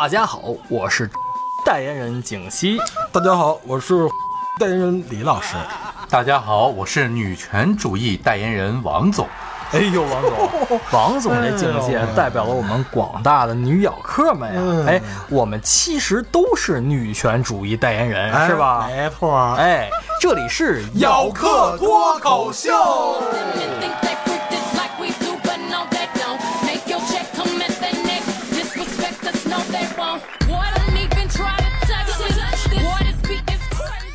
大家好，我是代言人景熙。大家好，我是代言人李老师。大家好，我是女权主义代言人王总。哎呦，王总，王总这境界代表了我们广大的女咬客们呀！哎，我们其实都是女权主义代言人，是吧？没错。哎，这里是咬客脱口秀。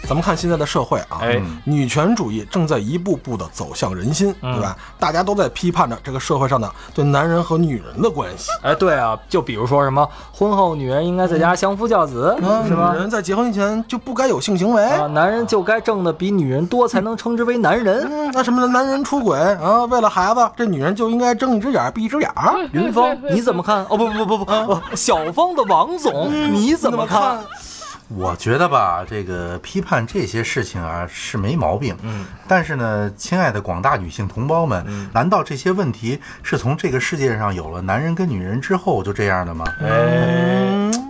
咱们看现在的社会啊，哎女权主义正在一步步的走向人心，对吧？大家都在批判着这个社会上的对男人和女人的关系，哎，对啊，就比如说什么婚后女人应该在家相夫教子，是吧女？人在结婚前就不该有性行为。啊，男人就该挣的比女人多，才能称之为男人。嗯，那什么的，男人出轨啊，为了孩子，这女人就应该睁一只眼闭一只眼儿。云峰，你怎么看？哦，不不不不不，呃小芳的王总，你怎么看？我觉得吧，这个批判这些事情啊是没毛病。嗯，但是呢，亲爱的广大女性同胞们，难道这些问题是从这个世界上有了男人跟女人之后就这样的吗？哎，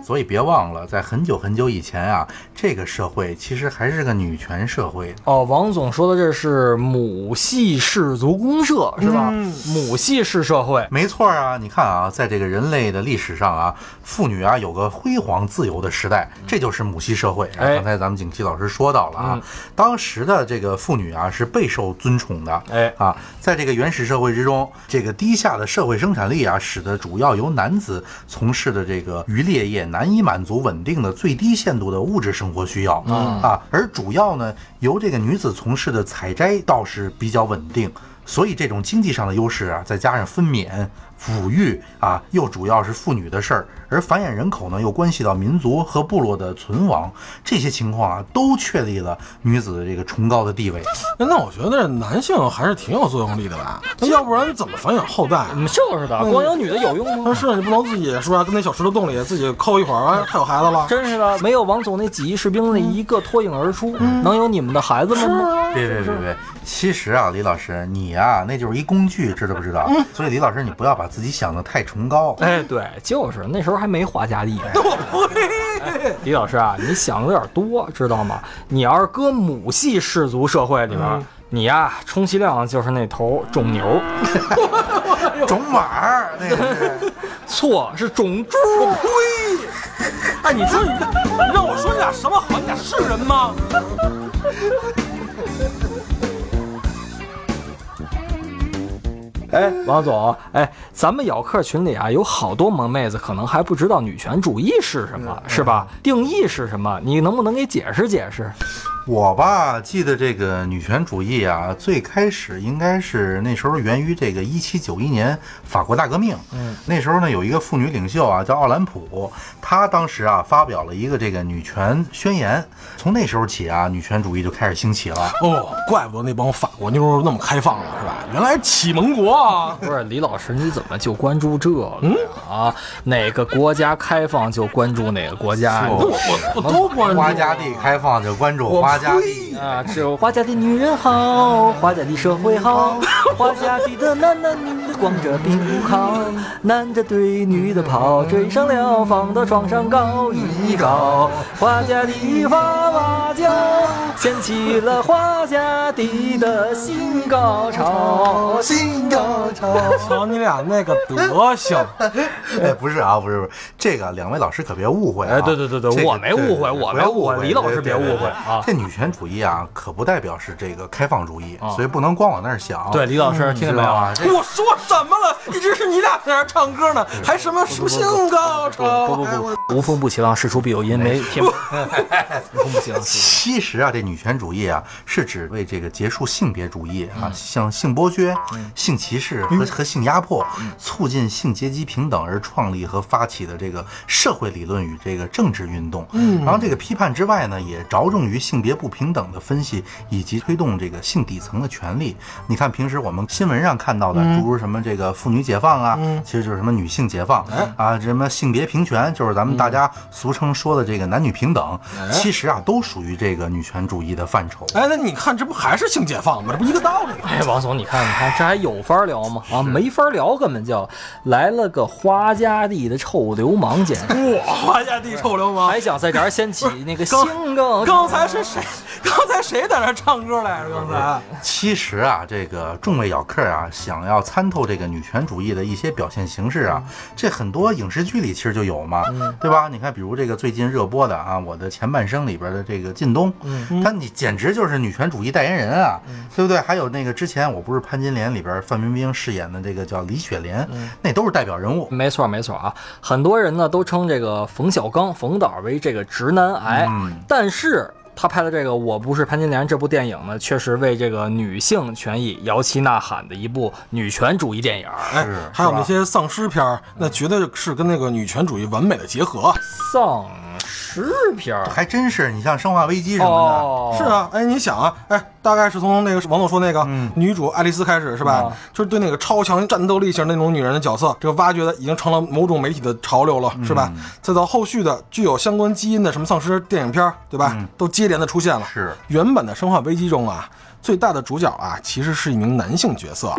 所以别忘了，在很久很久以前啊，这个社会其实还是个女权社会。哦，王总说的这是母系氏族公社是吧？母系氏社会。没错啊，你看啊，在这个人类的历史上啊，妇女啊有个辉煌自由的时代，这就是母系社会。哎刚才咱们景琦老师说到了啊，当时的这个妇女啊是备受尊崇的。哎啊，在这个原始社会之中，这个低下的社会生产力啊，使得主要由男子从事的这个渔猎业难以满足稳定的最低限度的物质生活需要。啊，而主要呢由这个女子从事的采摘倒是比较稳定。所以这种经济上的优势啊，再加上分娩、抚育啊，又主要是妇女的事儿，而繁衍人口呢，又关系到民族和部落的存亡，这些情况啊，都确立了女子的这个崇高的地位。那我觉得男性还是挺有作用力的吧？那要不然怎么繁衍后代？嗯，就是的，光有女的有用吗？那 是你不能自己是吧？跟那小石头洞里自己抠一会儿，哎，还有孩子了。真是的，没有王总那几亿士兵那一个脱颖而出，能有你们的孩子们吗？别别别别！其实啊，李老师，你呀、那就是一工具，知道不知道？所以李老师，你不要把自己想的太崇高。哎，对，就是那时候还没花家地。哎李老师啊，你想的有点多，知道吗？你要是搁母系氏族社会里边，你呀，充其量就是那头种牛，种马儿，那个是。错，是种猪。呸！哎，你说你你让我说你俩什么好？你俩是人吗？哎，王总，哎，咱们咬客群里啊，有好多萌妹子可能还不知道女权主义是什么，是吧？定义是什么？你能不能给解释解释？我吧，记得这个女权主义啊，最开始应该是那时候源于这个一七九一年法国大革命。嗯，那时候呢，有一个妇女领袖啊，叫奥兰普，她当时啊发表了一个这个女权宣言。从那时候起啊，女权主义就开始兴起了。哦，怪不得那帮法国妞那么开放了，是吧？原来启蒙国啊！不是李老师，你怎么就关注这个？啊，哪个国家开放就关注哪个国家？我我我都关注。花家地开放就关注花家地。啊，只有花家的女人好，花家的社会好，花家地的男男女的光着腚靠，男的对女的跑，追上了放到床上搞一搞，花家的娃娃叫，掀起了花家地的新高潮，新高潮。瞧你俩那个德行，哎，不是啊，不是不是，这个两位老师可别误会啊！哎对对对对这个我没误会我没误会李老师别误会啊这女权主义啊，可不代表是这个开放主义，啊所以不能光往那儿想。对，李老师听见没有我说什么了？一直是你俩在那儿唱歌呢，还什么什么性高潮？不不不，无风不起浪，事出必有因，没天无风不起浪。其实啊，这女权主义啊，是指为这个结束性别主义嗯啊，像性剥削、性歧视和和性压迫，嗯促进性阶级平等而创立和发起的这个社会理论与这个政治运动。嗯，然后这个批判之外呢，也着重于性别不平等的分析以及推动这个性底层的权利。你看平时我们新闻上看到的，诸如什么这个妇女解放啊，其实就是什么女性解放啊，什么性别平权，就是咱们大家俗称说的这个男女平等。其实啊，都属于这个女权主义的范畴。哎，那你看，这不还是性解放吗？这不一个道理吗？哎，王总，你看，你看，这还有法聊吗？啊，没法聊，根本就来了个花家地的臭流氓，简直 哇花家地臭流氓还！想在这儿掀起那个 新梗刚才是谁？刚才谁在那唱歌来着？刚才其实啊，这个众位咬客啊，想要参透这个女权主义的一些表现形式啊，这很多影视剧里其实就有嘛，对吧？你看，比如这个最近热播的啊，《我的前半生》里边的这个靳东，他你简直就是女权主义代言人啊，对不对？还有那个之前我不是潘金莲里边范冰冰饰演的这个叫李雪莲，那都是代表人物。没错没错啊，很多人呢都称这个冯小刚冯导为这个直男癌，嗯但是。他拍的这个《我不是潘金莲》这部电影呢，确实为这个女性权益摇旗呐喊的一部女权主义电影。哎是，还有那些丧尸片儿，那绝对是跟那个女权主义完美的结合。丧尸片儿还真是，你像《生化危机》什么的，是啊，哎，你想啊，哎，大概是从那个王总说那个、女主爱丽丝开始是吧？啊就是对那个超强战斗力型那种女人的角色，这个挖掘的已经成了某种媒体的潮流了，是吧？再到后续的具有相关基因的什么丧尸电影片儿，对吧？都接连的出现了。是原本的《生化危机》中啊。最大的主角啊，其实是一名男性角色，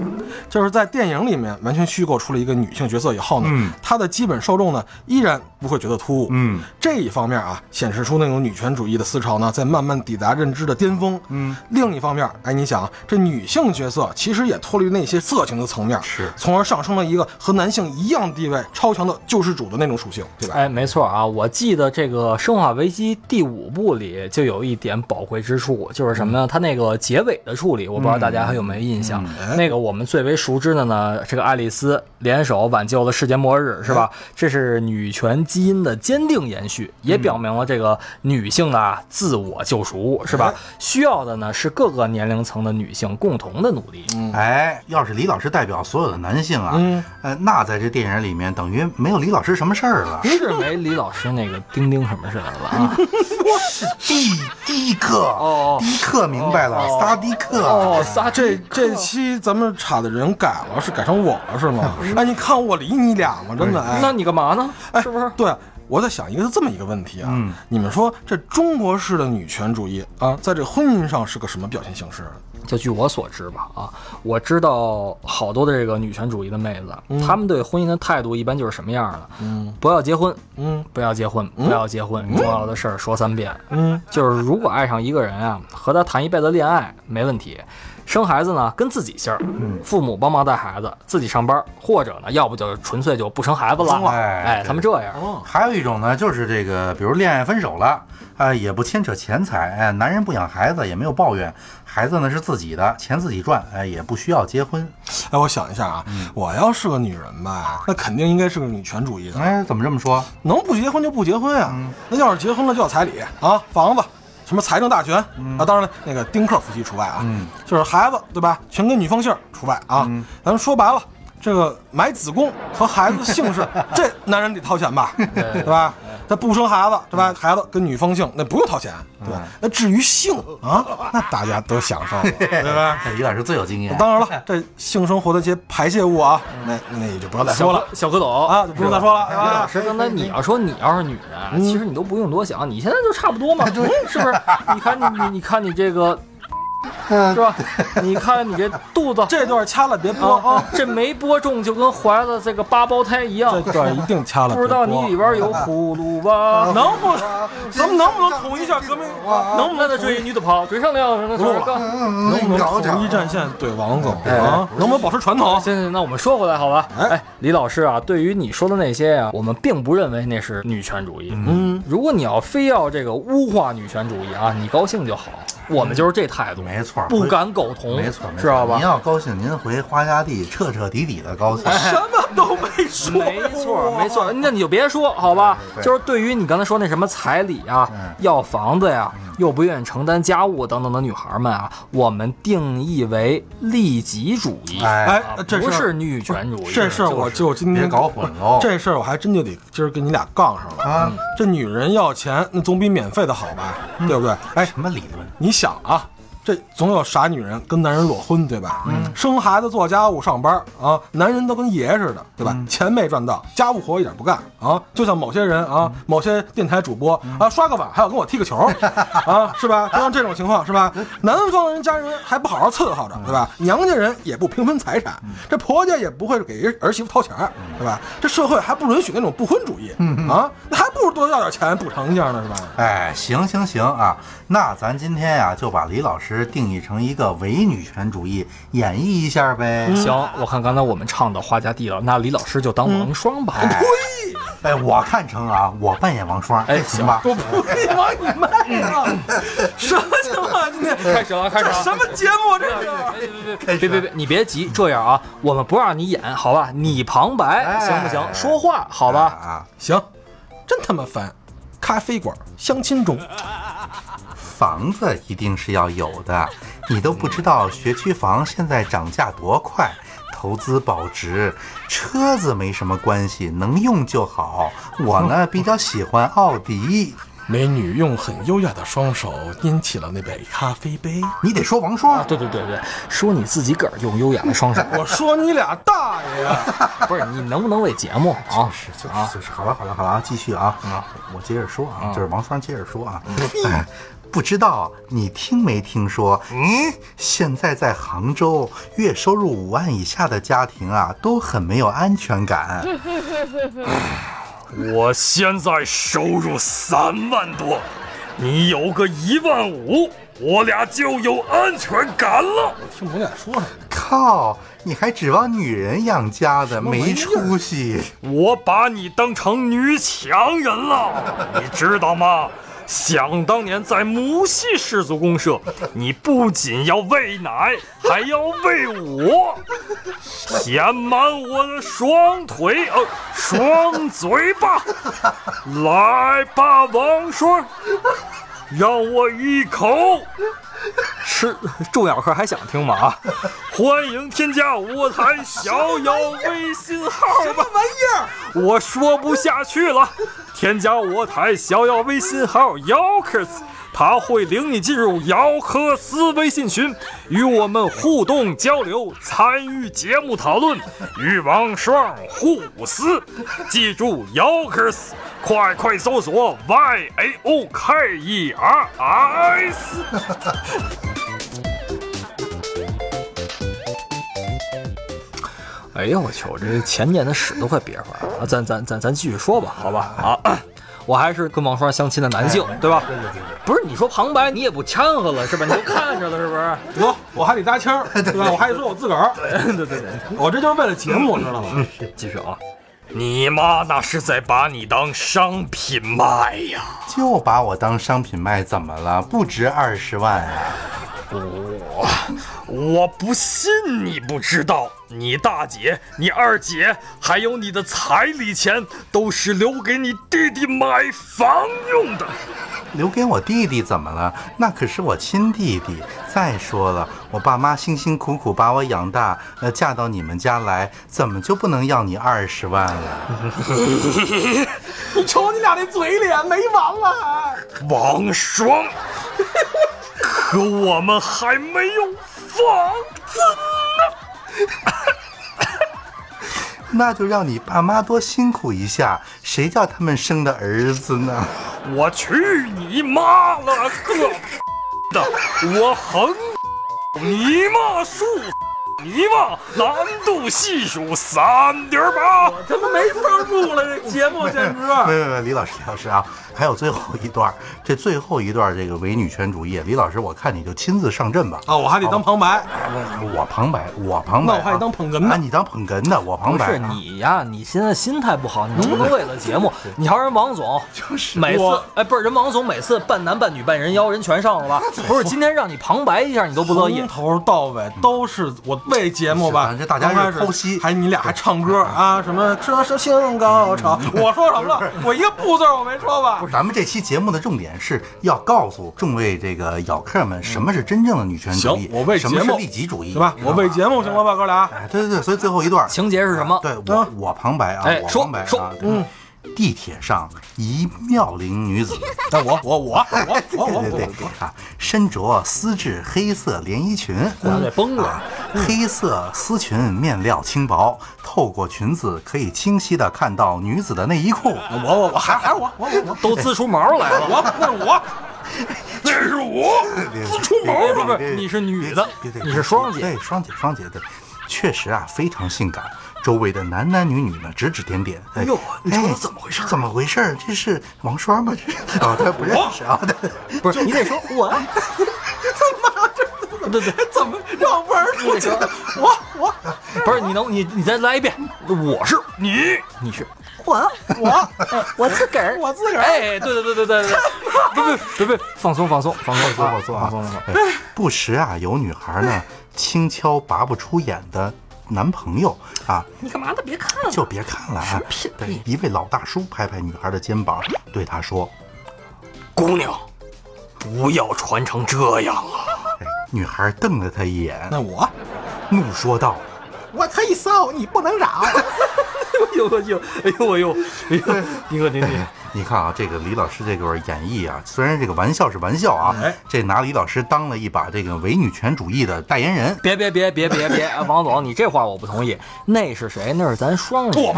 就是在电影里面完全虚构出了一个女性角色以后呢，嗯他的基本受众呢依然不会觉得突兀，嗯，这一方面啊，显示出那种女权主义的思潮呢，在慢慢抵达认知的巅峰。嗯，另一方面，哎，你想，这女性角色其实也脱离那些色情的层面，是从而上升了一个和男性一样地位、超强的救世主的那种属性，对吧？哎，没错啊，我记得这个《生化危机》第五部里就有一点宝贵之处，就是什么呢？它那个结尾的处理，我不知道大家还有没有印象。那个我们最为熟知的呢，这个爱丽丝联手挽救了世界末日，是吧？这是女权基因的坚定延续，也表明了这个女性的啊自我救赎，是吧？需要的呢是各个年龄层的女性共同的努力。哎，要是李老师代表所有的男性啊，嗯呃，那在这电影里面等于没有李老师什么事儿了。是没李老师那个丁丁什么事儿了啊？是第第一个，哦迪克明白了，萨迪克，哦，仨这这期咱们差的人改了，是改成我了是吗？哎，你看我理你俩吗？真的，哎，那你干嘛呢？哎，是不是？对，我在想一个这么一个问题啊，嗯你们说这中国式的女权主义啊，在这婚姻上是个什么表现形式？就据我所知吧，啊，我知道好多的这个女权主义的妹子，她们对婚姻的态度一般就是什么样的？嗯不要结婚，嗯不要结婚，不要结婚，重要的事儿说三遍。嗯，就是如果爱上一个人啊，和他谈一辈子恋爱没问题，生孩子呢跟自己姓儿，父母帮忙带孩子，自己上班，或者呢，要不就纯粹就不生孩子了。哎哎，他们这样。哦，还有一种呢，就是这个，比如恋爱分手了，哎、也不牵扯钱财，哎，男人不养孩子，也没有抱怨，孩子呢是自己的，钱自己赚，哎，也不需要结婚。哎，我想一下啊，我要是个女人吧，那肯定应该是个女权主义的，哎，怎么这么说？能不结婚就不结婚呀、那要是结婚了就要彩礼啊，房子。什么财政大权、啊？当然了，那个丁克夫妻除外啊，嗯就是孩子对吧？全跟女方姓儿除外啊。咱们说白了，这个买子宫和孩子的姓氏，这男人得掏钱吧，对吧？他不生孩子对吧？孩子跟女方姓，那不用掏钱，对吧？那至于性啊，那大家都享受了，对吧？李老师最有经验。当然了，这性生活的这些排泄物啊，那那也就不要再说了小蝌蚪啊，就不用再说了，对李老？师，刚才你要说你要是女人，其实你都不用多想，你现在就差不多嘛，是不是？你看你你你看你这个，是吧？你看你这肚子，这段掐了别播啊啊，这没播中就跟怀了这个八胞胎一样这，段一定掐了。不知道你里边有葫芦吧？能不？咱们能不能统一一下革命？能不能再追女的跑，追上了那录了个？能不能统一战线对王总啊？能不能保持传统？行行，那我们说回来好吧？哎哎，李老师啊，对于你说的那些啊，我们并不认为那是女权主义。嗯，嗯，如果你要非要这个污化女权主义啊，你高兴就好，我们就是这态度，没错不敢苟同，没错，没错知道吧您？要高兴，您回花家地彻彻底底的高兴。什么都没说，没错，没错，那你就别说，好吧？就是对于你刚才说那什么彩礼啊、嗯要房子呀，又不愿意承担家务等等的女孩们啊，我们定义为利己主义，哎这不是女权主义。这事儿我就今天别搞混喽这事儿我还真就得今儿跟你俩杠上了啊！这女人要钱，那总比免费的好吧？对不对？哎，什么理论？你想啊，这总有傻女人跟男人裸婚，对吧？嗯，生孩子、做家务、上班啊，男人都跟爷似的，对吧？钱没赚到，家务活一点不干啊。就像某些人啊，某些电台主播啊，刷个碗还要跟我踢个球 啊，是吧？就像这种情况是吧？男方人家人还不好好伺候着，对吧？娘家人也不平分财产，这婆家也不会给儿儿媳妇掏钱儿，对吧？这社会还不允许那种不婚主义啊，那还不如多要点钱补偿一下呢，是吧？哎，行行行啊，那咱今天呀、就把李老师定义成一个伪女权主义，演绎一下呗。行，我看刚才我们唱的花家地老，那李老师就当王双吧。哎 哎，我看成啊，我扮演王双，哎行吧？我不会往你卖 啊！什么情况？今天开始了，开始了。什么节目？这是？别别别别，你别急，这样啊，我们不让你演，好吧？你旁白哎行不行？说话好吧？啊，行，真他妈烦！咖啡馆相亲中，房子一定是要有的，你都不知道学区房现在涨价多快，投资保值。车子没什么关系，能用就好。我呢比较喜欢奥迪。美女用很优雅的双手拎起了那杯咖啡杯。你得说王双，对对对对，说你自己个儿用优雅的双手，我说你俩大爷呀！不是你能不能为节目啊？是就是就是，好了好了好了啊，继续啊啊！我接着说啊，就是王双接着说啊，哎，不知道你听没听说？嗯，现在在杭州，月收入五万以下的家庭啊，都很没有安全感。我现在收入三万多，你有个一万五，我俩就有安全感了。我听不懂你俩说什么？靠，你还指望女人养家的，没出息！我把你当成女强人了，你知道吗？想当年在母系氏族公社，你不仅要喂奶，还要喂我，填满我的双腿，呃，双嘴巴。来吧，王双，让我一口。吃重要客还想听吗？啊，欢迎添加我台逍遥微信号吧。玩意儿？我说不下去了，添加我台逍遥微信号姚克斯，他会领你进入姚科斯微信群，与我们互动交流，参与节目讨论，与王双互撕。记住姚科斯，快快搜索 Y A O K E R S。哎呦我去，我这前年的屎都快憋出来了。啊咱咱咱咱继续说吧，好吧？啊，我还是跟王双相亲的男性，对吧？不是你说旁白你也不掺和了是吧？你都看着了是不是？得，我还得搭腔儿，对吧？我还得说我自个儿。对对对对，我这就是为了节目，知道吗？继续啊。你妈那是在把你当商品卖呀！就把我当商品卖，怎么了？不值二十万啊！我我不信你不知道，你大姐、你二姐还有你的彩礼钱，都是留给你弟弟买房用的。留给我弟弟怎么了？那可是我亲弟弟。再说了，我爸妈辛辛苦苦把我养大，呃，嫁到你们家来，怎么就不能要你二十万了？你 瞅你俩那嘴脸，没完了还！王双，可我们还没有房子呢。那就让你爸妈多辛苦一下，谁叫他们生的儿子呢？我去你妈了个的！我横你妈竖！遗忘，难度系数三点八。他妈没法录了，这节目简直。没没没，李老师，李老师啊，还有最后一段，这最后一段这个伪女权主义，李老师，我看你就亲自上阵吧。啊，我还得当旁白，我旁白，我旁白、啊，那我还得当捧哏呢啊，你当捧哏的，我旁白不是你呀，你现在心态不好，你能不能为了节目？你瞧人王总，就是每次哎，不是人王总每次半男半女半人妖，人全上了吧？不是今天让你旁白一下，你都不乐意从。头到尾都是我为节目吧。这大家是剖析还你俩还唱歌啊？什么这是性高潮？我说什么了？我一个不字我没说吧？不是咱们这期节目的重点是要告诉众位这个咬客们，什么是真正的女权主义，行我为什么是利己主义，对吧？我为节目行了吧，哥俩？哎，对对对，所以最后一段，情节是什么？对我我旁白啊，哎说我旁白说啊，嗯，地铁上一妙龄女子，那我我我我我 我对对对。啊，身着丝质黑色连衣裙，咱得崩了。啊，黑色丝裙面料轻薄，透过裙子可以清晰的看到女子的内衣裤。我我我还还是我我我我。都滋出毛来了。我那是我，那是我，自出毛了不是你是女的你是双姐。对，双姐，双姐，对，确实啊，非常性感。周围的男男女女呢，指指点点。哎呦你说哎怎么回事怎么回事？这是王双吗？这是啊，他不认识啊。对 不是你得说我，对对，怎么让味儿出去了？我我不是你能你你再来一遍，我是你，你是我我哎我自个儿我自个儿哎，对对对对对对，不不不不，放松放松放松放松放松放松放松。哎不时啊，有女孩呢轻敲拔不出眼的男朋友啊，你干嘛呢？别看了，就别看了啊。对，一位老大叔拍拍女孩的肩膀，对她说姑娘，不要穿成这样啊！：“哎，女孩瞪了他一眼，那我怒说道我可以骚，你不能扰。哎呦哎呦哎呦哎呦哎呦，你可你你。：“你看啊，这个李老师这个演绎啊，虽然这个玩笑是玩笑啊，哎这拿李老师当了一把这个伪女权主义的代言人。别别别别别别！哎王总，你这话我不同意。那是谁？那是咱双姐，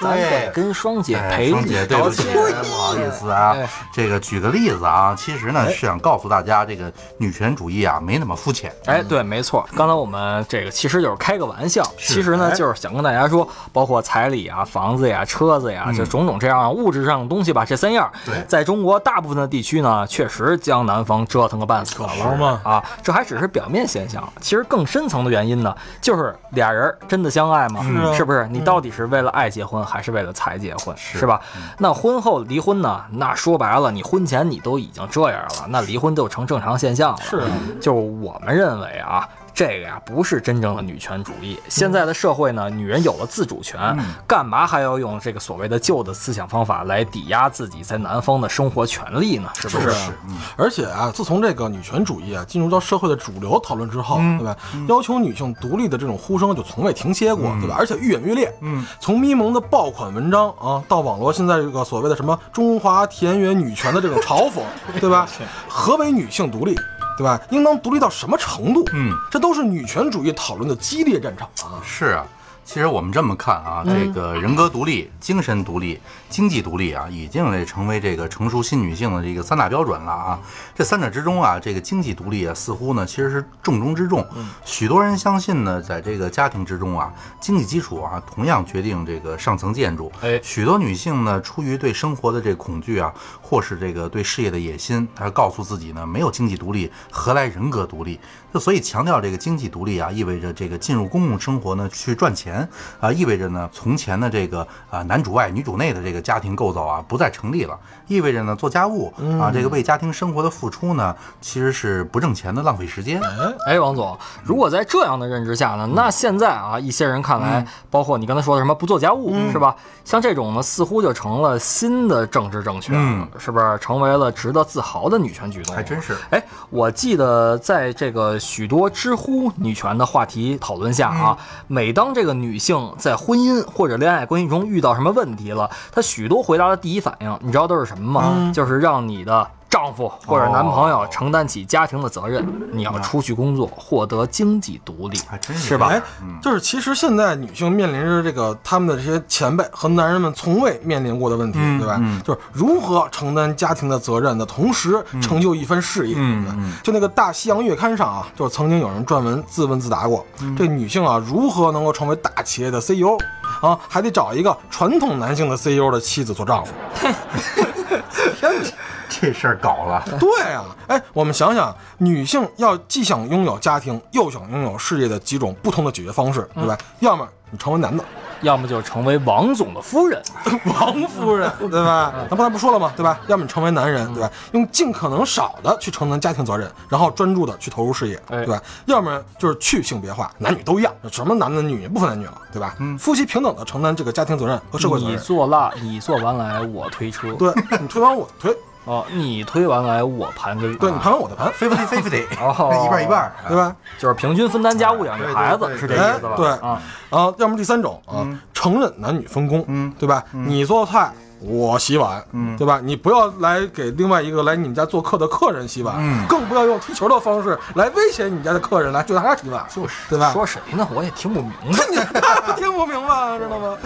咱得跟双姐哎，赔礼道歉。不好意思啊哎。这个举个例子啊，其实呢是想告诉大家，这个女权主义啊没那么肤浅。哎，对，没错。刚才我们这个其实就是开个玩笑，其实呢哎就是想跟大家说，包括彩礼啊、房子呀、车子呀，就种种这样物质上的东西吧，这三样，对在中国大部分的地区呢，确实将男方折腾个半死。好嘛啊，这还只是表面现象，其实更深层的原因呢，就是俩人真的相爱吗？是啊是不是？你到底是为了爱结婚，还是为了财结婚？是吧？嗯那婚后离婚呢？那说白了，你婚前你都已经这样了，那离婚就成正常现象了。是啊就我们认为啊。这个呀，不是真正的女权主义。现在的社会呢，女人有了自主权，干嘛还要用这个所谓的旧的思想方法来抵押自己在南方的生活权利呢？是不是？是，而且啊，自从这个女权主义啊进入到社会的主流讨论之后，对吧？要求女性独立的这种呼声就从未停歇过，对吧？而且愈演愈烈。嗯，从咪蒙的爆款文章啊，到网络现在这个所谓的什么中华田园女权的这种嘲讽，对吧？何为女性独立？对吧？应当独立到什么程度？嗯，这都是女权主义讨论的激烈战场啊！是啊，其实我们这么看啊，这个人格独立、精神独立、经济独立啊，已经这成为这个成熟新女性的这个三大标准了啊。这三者之中啊，这个经济独立啊，似乎呢其实是重中之重。许多人相信呢，在这个家庭之中啊，经济基础啊，同样决定这个上层建筑。哎许多女性呢，出于对生活的这个恐惧啊，或是这个对事业的野心，她告诉自己呢，没有经济独立，何来人格独立？就所以强调这个经济独立啊，意味着这个进入公共生活呢去赚钱啊，意味着呢从前的这个啊男主外女主内的这个家庭构造啊不再成立了，意味着呢做家务啊这个为家庭生活的付出呢其实是不挣钱的浪费时间。哎，王总，如果在这样的认知下呢，那现在啊，一些人看来，包括你刚才说的什么不做家务，是吧？像这种呢，似乎就成了新的政治正确，嗯是不是？成为了值得自豪的女权举动？还真是。哎，我记得在这个许多知乎女权的话题讨论下啊，每当这个女性在婚姻或者恋爱关系中遇到什么问题了，她许多回答的第一反应，你知道都是什么吗？就是让你的丈夫或者男朋友承担起家庭的责任，你要出去工作，获得经济独立，还真是是吧哎？嗯，就是其实现在女性面临着这个他们的这些前辈和男人们从未面临过的问题，嗯对吧？嗯就是如何承担家庭的责任的同时成就一番事业？嗯嗯就那个《大西洋月刊》上啊，就是曾经有人撰文自问自答过，嗯这女性啊如何能够成为大企业的 CEO 啊，还得找一个传统男性的 CEO 的妻子做丈夫。这事儿搞了，对啊，哎，我们想想，女性要既想拥有家庭，又想拥有事业的几种不同的解决方式，对吧？要么你成为男的，要么就成为王总的夫人，王夫人，对吧？咱刚才不说了吗？对吧？要么你成为男人，对吧？用尽可能少的去承担家庭责任，然后专注的去投入事业，哎对吧？要么就是去性别化，男女都一样，什么男的女也不分男女了，对吧？夫妻平等的承担这个家庭责任和社会责任你。做辣，你做完来我推车，对你推完我推，哦，你推完来我盘个，对你盘完我的盘，非非得非非得，哦。一半一半，对吧？就是平均分担家务养育孩子，是这意哎思吧？，对啊，啊要么第三种啊，承认男女分工，嗯。对吧？你做菜，我洗碗，嗯对吧？你不要来给另外一个来你们家做客的客人洗碗，嗯更不要用踢球的方式来威胁你们家的客人来就他洗碗，就是对吧？说谁呢？我也听不明白。你听不明白，知道吗？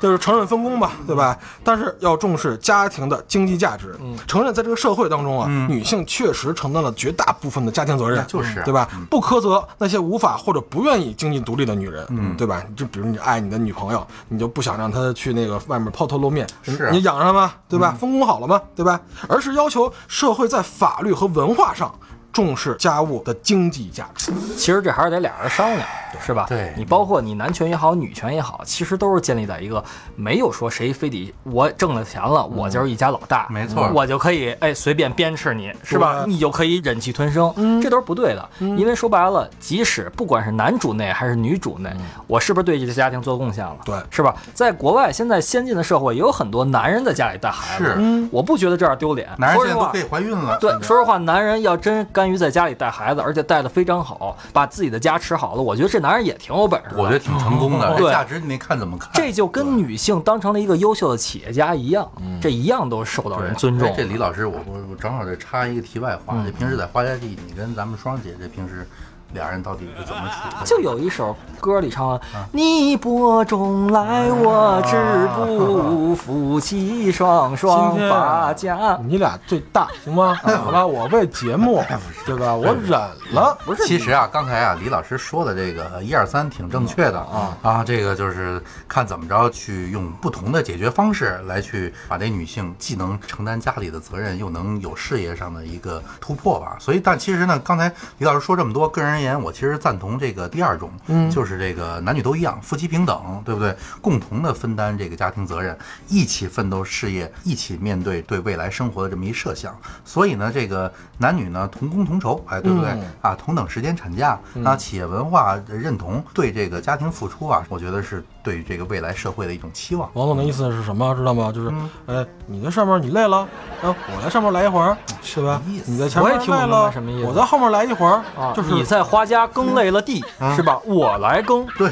就是承认分工吧，对吧？但是要重视家庭的经济价值，承认在这个社会当中啊，女性确实承担了绝大部分的家庭责任，就是对吧？不苛责那些无法或者不愿意经济独立的女人，嗯，对吧？就比如你爱你的女朋友，你就不想让她去那个外面抛头露面，是你养上吗？对吧？分工好了吗？对吧？而是要求社会在法律和文化上重视家务的经济价值。其实这还是得俩人商量，是吧？对你包括你男权也好，女权也好，其实都是建立在一个没有说谁非得我挣了钱了，我就是一家老大，没错我就可以哎随便鞭笞你，是吧？你就可以忍气吞声，这都是不对的。因为说白了，即使不管是男主内还是女主内，我是不是对这个家庭做贡献了？对是吧？在国外，现在先进的社会也有很多男人在家里带孩子，是我不觉得这样丢脸。男人说实话现在都可以怀孕了，对，说实话，男人要真甘于在家里带孩子，而且带的非常好，把自己的家持好了，我觉得这男人也挺有本事的。我觉得挺成功的，对这价值你没看怎么看？这就跟女性当成了一个优秀的企业家一样，这一样都受到人尊重哎。这李老师，我我我正好再插一个题外话，这平时在花家地，你跟咱们双姐这平时俩人到底是怎么处的？就有一首歌里唱了：“你播种来，我织布，夫妻双双把家。你俩最大行吗？好了，我为节目，对吧？我忍了。不是其实啊，刚才啊，李老师说的这个一二三挺正确的啊啊，这个就是看怎么着去用不同的解决方式来去把这女性既能承担家里的责任，又能有事业上的一个突破吧。所以，但其实呢，刚才李老师说这么多，个人而言，我其实赞同这个第二种，嗯，就是这个男女都一样，夫妻平等，对不对？共同的分担这个家庭责任，一起奋斗事业，一起面对对未来生活的这么一设想。所以呢，这个男女呢同工同酬，哎，对不对？嗯啊，同等时间产假，那企业文化认同对这个家庭付出啊，我觉得是对这个未来社会的一种期望。王总的意思是什么？知道吗？就是，哎，你在上面你累了，然后我在上面来一会儿，是吧你在前面累了什么意思我在后面来一会儿啊，就是你在花家耕累了地，是吧？我来耕，对，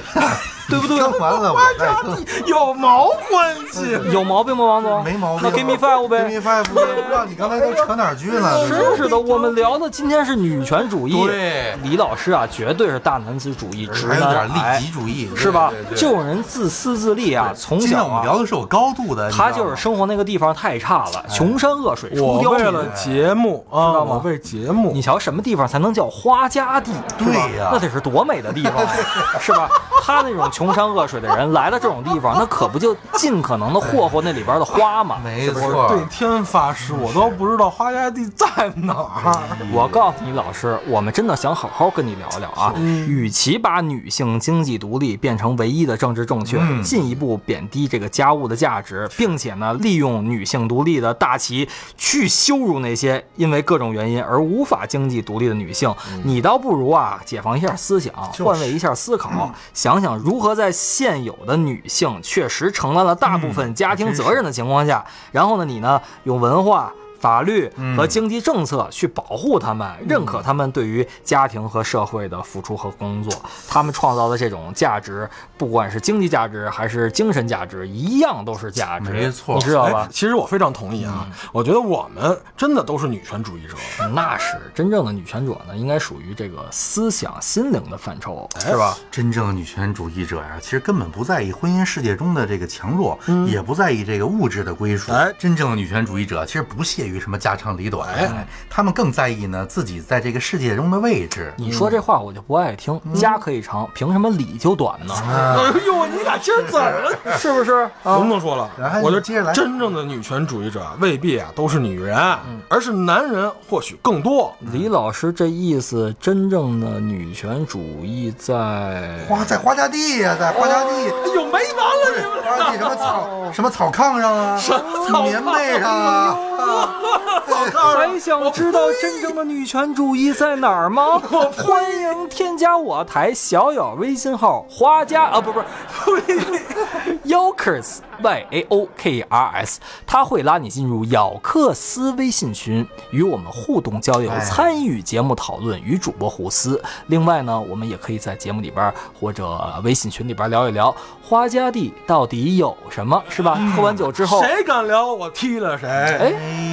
对不对？更完了，我有毛关系？有毛病吗，王总？没毛病。那 give me five 呗 give me five，不知道你刚才都扯哪儿去了？真是的，我们聊的今天是女权主义。对李老师啊，绝对是大男子主义，直还有点男癌利己，主义，是吧对对？对这种人自私自利啊，从今天小啊，我们聊的是有高度的，他就是生活那个地方太差了，穷山恶水出刁民。我为了节目啊，知道吗我为节目你，瞧什么地方才能叫花家地？对呀那得是多美的地方，是吧？他那种穷山恶水的人来了这种地方，那可不就尽可能的霍霍那里边的花吗？没我错，对天发誓，我都不知道花家地在哪儿。我告诉你，老师，我们真的想好好跟你聊聊啊。与其把女性经济独立变成唯一的政治正确，嗯进一步贬低这个家务的价值，并且呢，利用女性独立的大旗去羞辱那些因为各种原因而无法经济独立的女性，你倒不如啊，解放一下思想，是换位一下思考，想想想如何在现有的女性确实承担了大部分家庭责任的情况下，然后呢，你呢用文化。法律和经济政策去保护他们，认可他们对于家庭和社会的付出和工作，他们创造的这种价值，不管是经济价值还是精神价值，一样都是价值。没错你知道吧哎？其实我非常同意啊，我觉得我们真的都是女权主义者。那是真正的女权者呢，应该属于这个思想心灵的范畴，是吧？真正的女权主义者呀，其实根本不在意婚姻世界中的这个强弱，也不在意这个物质的归属。哎真正的女权主义者其实不屑于什么家长里短，哎，他们更在意呢自己在这个世界中的位置。你说这话我就不爱听，家可以长，凭什么理就短呢？哎呦，你俩今儿怎么了？是不是？能不能说了然后？我觉得接着来真正的女权主义者未必啊都是女人，而是男人或许更多。李老师这意思，真正的女权主义在花在花家地呀、在花家地。哎呦，没完了你们！什么草什么草炕上啊，棉被上啊，还想知道真正的女权主义在哪儿吗？欢迎添加我台小友微信号花家啊，不不是 Yokers Y A O K R S，他会拉你进入咬克斯微信群，与我们互动交流，哎。参与节目讨论，与主播互撕。另外呢，我们也可以在节目里边或者微信群里边聊一聊花家地到底有什么，是吧？喝完酒之后。谁敢聊我踢了谁？哎，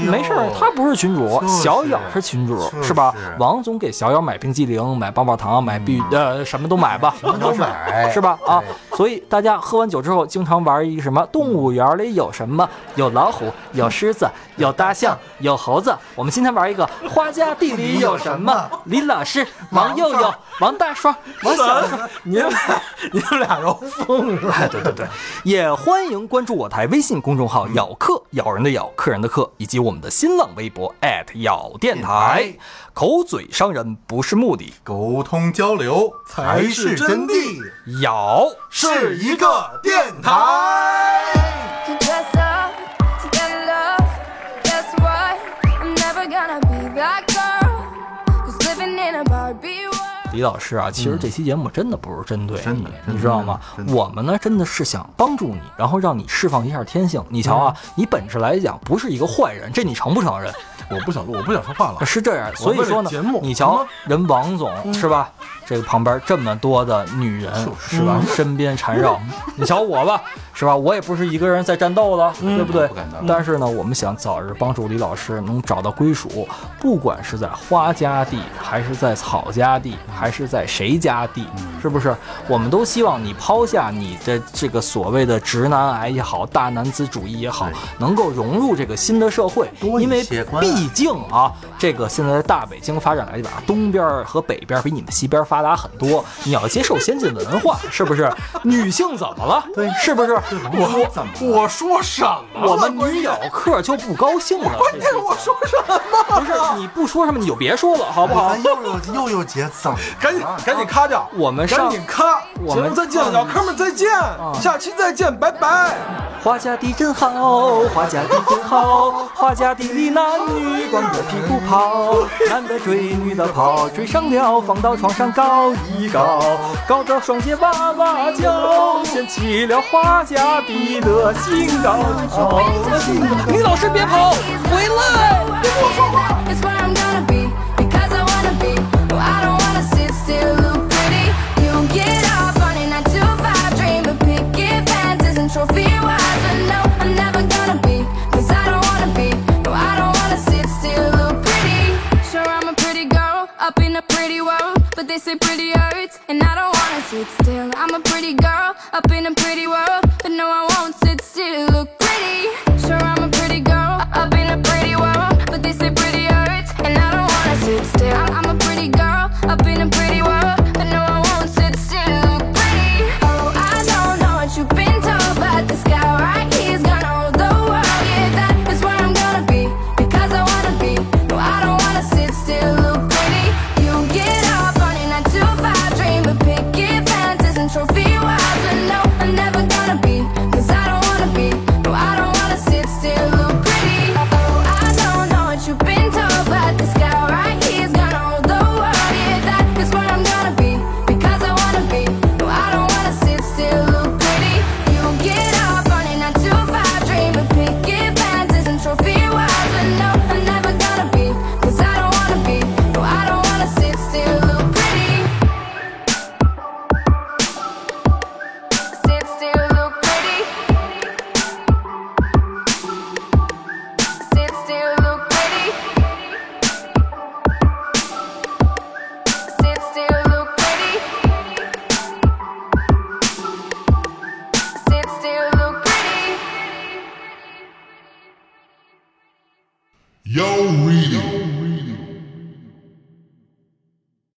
没事儿，他不是群主，小咬是群主，是吧？王总给小咬买冰激凌、买棒棒糖、买必呃什么都买吧，什么都买 是吧？啊，所以大家喝完酒之后，经常玩一个什么动物园里有什么？有老虎，有狮子，有大象，有猴子。我们今天玩一个花家地里有什么？李老师、王佑佑、王大双、王小双。你们俩，你们俩要疯是吧？哎，对对对，也欢迎关注我台微信公众号“咬客”，咬人的咬，客人的客，以及我们的新浪微博咬电台。口嘴伤人不是目的，沟通交流才是真谛，咬是一个电台。李老师啊，其实这期节目真的不是针对你，你知道吗我们呢真的是想帮助你，然后让你释放一下天性。你瞧啊，你本质来讲不是一个坏人，这你承不承认？我不想录，我不想说话了。是这样，所以说呢节目，你瞧嗯人王总是吧？这个旁边这么多的女人是吧？身边缠绕，你瞧我吧，是吧？我也不是一个人在战斗了，对不对？但是呢，我们想早日帮助李老师能找到归属，不管是在花家地，还是在草家地，还是在谁家地，是不是？我们都希望你抛下你的这个所谓的直男癌也好，大男子主义也好，能够融入这个新的社会，多因为毕竟啊，这个现在的大北京发展来讲，东边和北边比你们西边发达很多，你要接受先进文化，是不是？女性怎么了？对，是不是？我怎么我说什么？我们女友客就不高兴了。关键我说什么？不是你不说什么，你就别说了，好不好咱？又有又有节怎么？赶紧赶紧咔掉！我们上赶紧咔！我们再见，老哥们再见，下期再见，拜拜。花家地真好，花家地真好，花家地里男女光着屁股跑，男的追，女的跑，追上了放到床上搞一搞，搞得双节哇哇叫，掀起了花家亚彼得，心高潮。李老师别跑，回来！